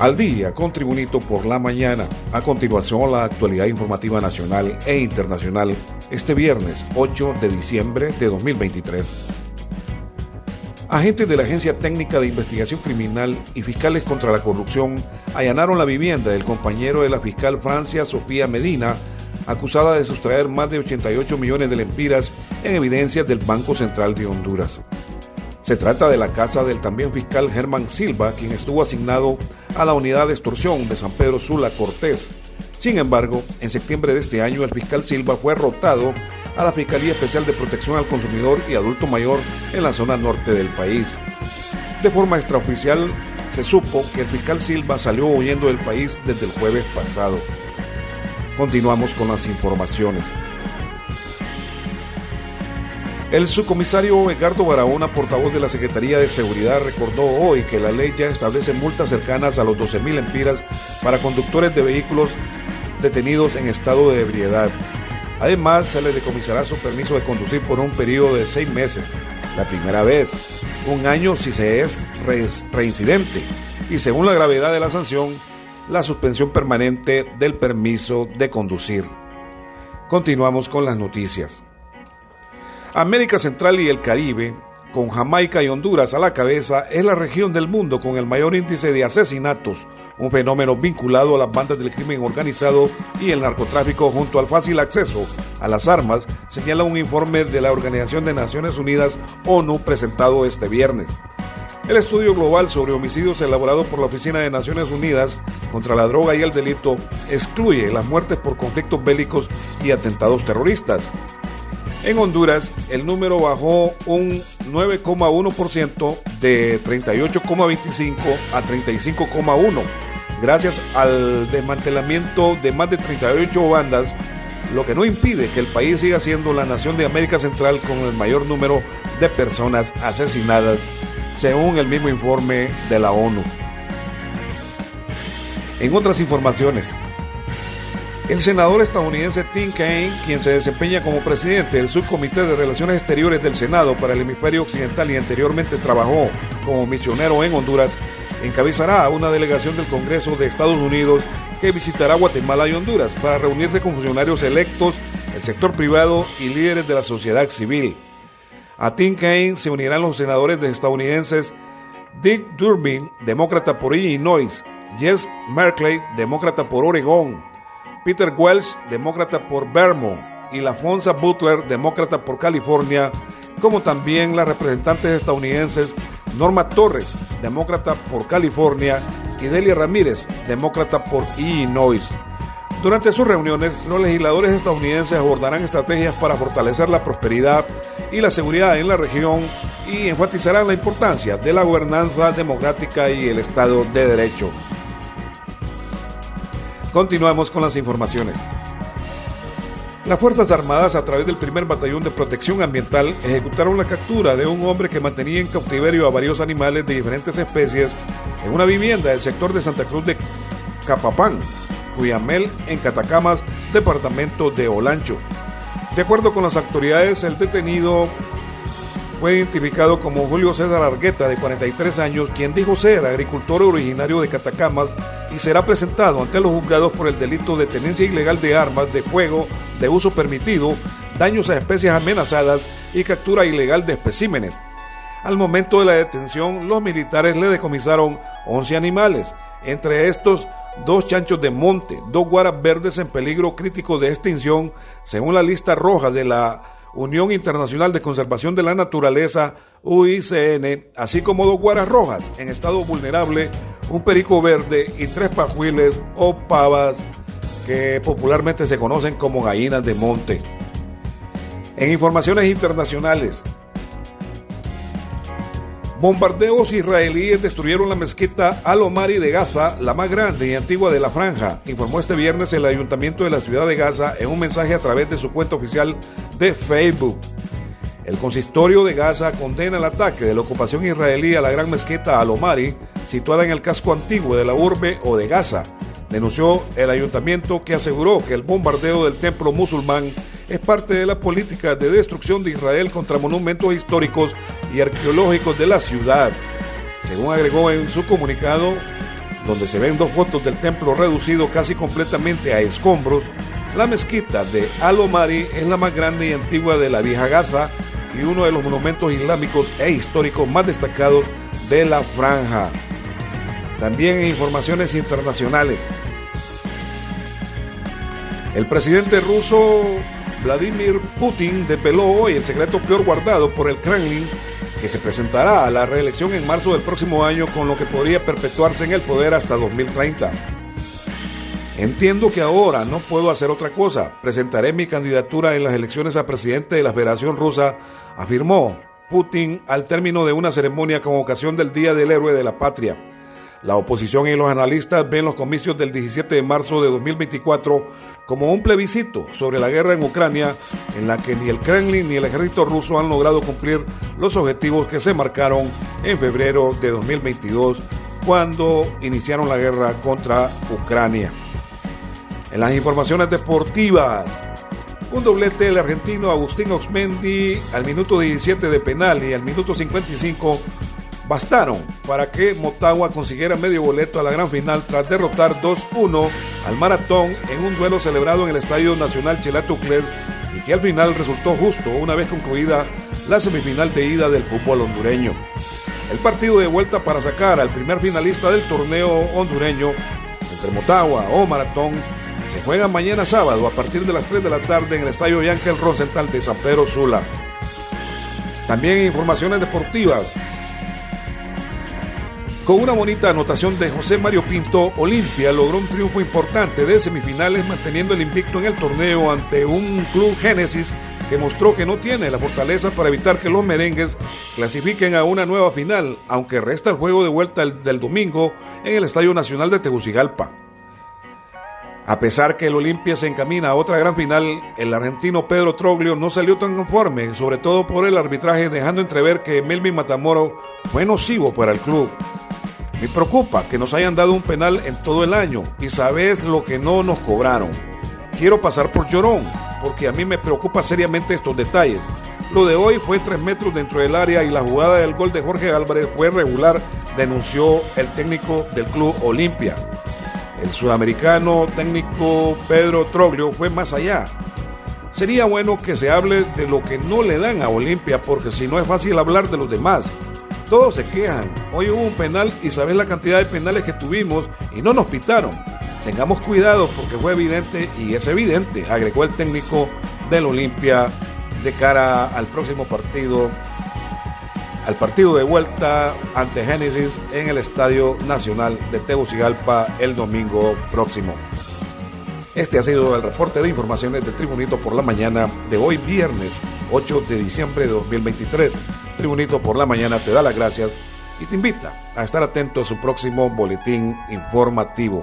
Al día con Tribunito por la mañana. A continuación, la actualidad informativa nacional e internacional este viernes 8 de diciembre de 2023. Agentes de la Agencia Técnica de Investigación Criminal y fiscales contra la corrupción allanaron la vivienda del compañero de la fiscal Francia Sofía Medina, acusada de sustraer más de 88 millones de lempiras en evidencias del Banco Central de Honduras. Se trata de la casa del también fiscal Germán Silva, quien estuvo asignado a la unidad de extorsión de San Pedro Sula Cortés. Sin embargo, en septiembre de este año el fiscal Silva fue rotado a la Fiscalía Especial de Protección al Consumidor y Adulto Mayor en la zona norte del país. De forma extraoficial, se supo que el fiscal Silva salió huyendo del país desde el jueves pasado. Continuamos con las informaciones. El subcomisario Edgardo Barahona, portavoz de la Secretaría de Seguridad, recordó hoy que la ley ya establece multas cercanas a los 12.000 empiras para conductores de vehículos detenidos en estado de ebriedad. Además, se le decomisará su permiso de conducir por un periodo de seis meses, la primera vez, un año si se es reincidente, y según la gravedad de la sanción, la suspensión permanente del permiso de conducir. Continuamos con las noticias. América Central y el Caribe, con Jamaica y Honduras a la cabeza, es la región del mundo con el mayor índice de asesinatos, un fenómeno vinculado a las bandas del crimen organizado y el narcotráfico junto al fácil acceso a las armas, señala un informe de la Organización de Naciones Unidas, ONU, presentado este viernes. El estudio global sobre homicidios elaborado por la Oficina de Naciones Unidas contra la droga y el delito excluye las muertes por conflictos bélicos y atentados terroristas. En Honduras, el número bajó un 9,1% de 38,25 a 35,1, gracias al desmantelamiento de más de 38 bandas, lo que no impide que el país siga siendo la nación de América Central con el mayor número de personas asesinadas, según el mismo informe de la ONU. En otras informaciones, el senador estadounidense Tim Kaine, quien se desempeña como presidente del Subcomité de Relaciones Exteriores del Senado para el Hemisferio Occidental y anteriormente trabajó como misionero en Honduras, encabezará una delegación del Congreso de Estados Unidos que visitará Guatemala y Honduras para reunirse con funcionarios electos, el sector privado y líderes de la sociedad civil. A Tim Kaine se unirán los senadores estadounidenses Dick Durbin, demócrata por Illinois, Jess Merkley, demócrata por Oregón, Peter Wells, demócrata por Vermont, y Lafonza Butler, demócrata por California, como también las representantes estadounidenses Norma Torres, demócrata por California, y Delia Ramírez, demócrata por Illinois. Durante sus reuniones, los legisladores estadounidenses abordarán estrategias para fortalecer la prosperidad y la seguridad en la región y enfatizarán la importancia de la gobernanza democrática y el Estado de Derecho. Continuamos con las informaciones. Las Fuerzas Armadas, a través del primer batallón de protección ambiental, ejecutaron la captura de un hombre que mantenía en cautiverio a varios animales de diferentes especies en una vivienda del sector de Santa Cruz de Capapán, Cuyamel, en Catacamas, departamento de Olancho. De acuerdo con las autoridades, el detenido fue identificado como Julio César Argueta, de 43 años, quien dijo ser agricultor originario de Catacamas y será presentado ante los juzgados por el delito de tenencia ilegal de armas de fuego de uso permitido, daños a especies amenazadas y captura ilegal de especímenes. Al momento de la detención, los militares le decomisaron 11 animales, entre estos dos chanchos de monte, dos guaras verdes en peligro crítico de extinción, según la lista roja de la Unión Internacional de Conservación de la Naturaleza, UICN, así como dos guaras rojas en estado vulnerable, un perico verde y tres pajuiles o pavas que popularmente se conocen como gallinas de monte. En informaciones internacionales, Bombardeos israelíes destruyeron la mezquita Al-Omari de Gaza, la más grande y antigua de la franja, informó este viernes el ayuntamiento de la ciudad de Gaza en un mensaje a través de su cuenta oficial de Facebook. El consistorio de Gaza condena el ataque de la ocupación israelí a la gran mezquita Al-Omari, situada en el casco antiguo de la urbe o de Gaza. Denunció el ayuntamiento que aseguró que el bombardeo del templo musulmán es parte de la política de destrucción de Israel contra monumentos históricos y arqueológicos de la ciudad. Según agregó en su comunicado, donde se ven dos fotos del templo reducido casi completamente a escombros, la mezquita de Al-Omari es la más grande y antigua de la vieja Gaza y uno de los monumentos islámicos e históricos más destacados de la franja. También en informaciones internacionales. El presidente ruso Vladimir Putin depeló hoy el secreto peor guardado por el Kremlin que se presentará a la reelección en marzo del próximo año con lo que podría perpetuarse en el poder hasta 2030. Entiendo que ahora no puedo hacer otra cosa. Presentaré mi candidatura en las elecciones a presidente de la Federación Rusa, afirmó Putin al término de una ceremonia con ocasión del Día del Héroe de la Patria. La oposición y los analistas ven los comicios del 17 de marzo de 2024 como un plebiscito sobre la guerra en Ucrania en la que ni el Kremlin ni el ejército ruso han logrado cumplir los objetivos que se marcaron en febrero de 2022 cuando iniciaron la guerra contra Ucrania. En las informaciones deportivas, un doblete del argentino Agustín Oxmendi al minuto 17 de penal y al minuto 55 bastaron para que Motagua consiguiera medio boleto a la gran final tras derrotar 2-1 al Maratón en un duelo celebrado en el Estadio Nacional Chelato Cles y que al final resultó justo una vez concluida la semifinal de ida del fútbol hondureño. El partido de vuelta para sacar al primer finalista del torneo hondureño entre Motagua o Maratón se juega mañana sábado a partir de las 3 de la tarde en el Estadio Yángel Rosenthal de San Pedro Sula. También informaciones deportivas. Con una bonita anotación de José Mario Pinto, Olimpia logró un triunfo importante de semifinales manteniendo el invicto en el torneo ante un club Génesis que mostró que no tiene la fortaleza para evitar que los merengues clasifiquen a una nueva final, aunque resta el juego de vuelta del domingo en el Estadio Nacional de Tegucigalpa. A pesar que el Olimpia se encamina a otra gran final, el argentino Pedro Troglio no salió tan conforme, sobre todo por el arbitraje, dejando entrever que Melvin Matamoro fue nocivo para el club. Me preocupa que nos hayan dado un penal en todo el año y sabes lo que no nos cobraron. Quiero pasar por llorón, porque a mí me preocupa seriamente estos detalles. Lo de hoy fue tres metros dentro del área y la jugada del gol de Jorge Álvarez fue regular, denunció el técnico del club Olimpia. El sudamericano técnico Pedro Troglio fue más allá. Sería bueno que se hable de lo que no le dan a Olimpia, porque si no es fácil hablar de los demás. Todos se quejan. Hoy hubo un penal y sabes la cantidad de penales que tuvimos y no nos pitaron. Tengamos cuidado porque fue evidente y es evidente, agregó el técnico del Olimpia de cara al próximo partido, al partido de vuelta ante Génesis en el Estadio Nacional de Tegucigalpa el domingo próximo. Este ha sido el reporte de informaciones de Tribunito por la mañana de hoy viernes 8 de diciembre de 2023. Tribunito por la mañana te da las gracias y te invita a estar atento a su próximo boletín informativo.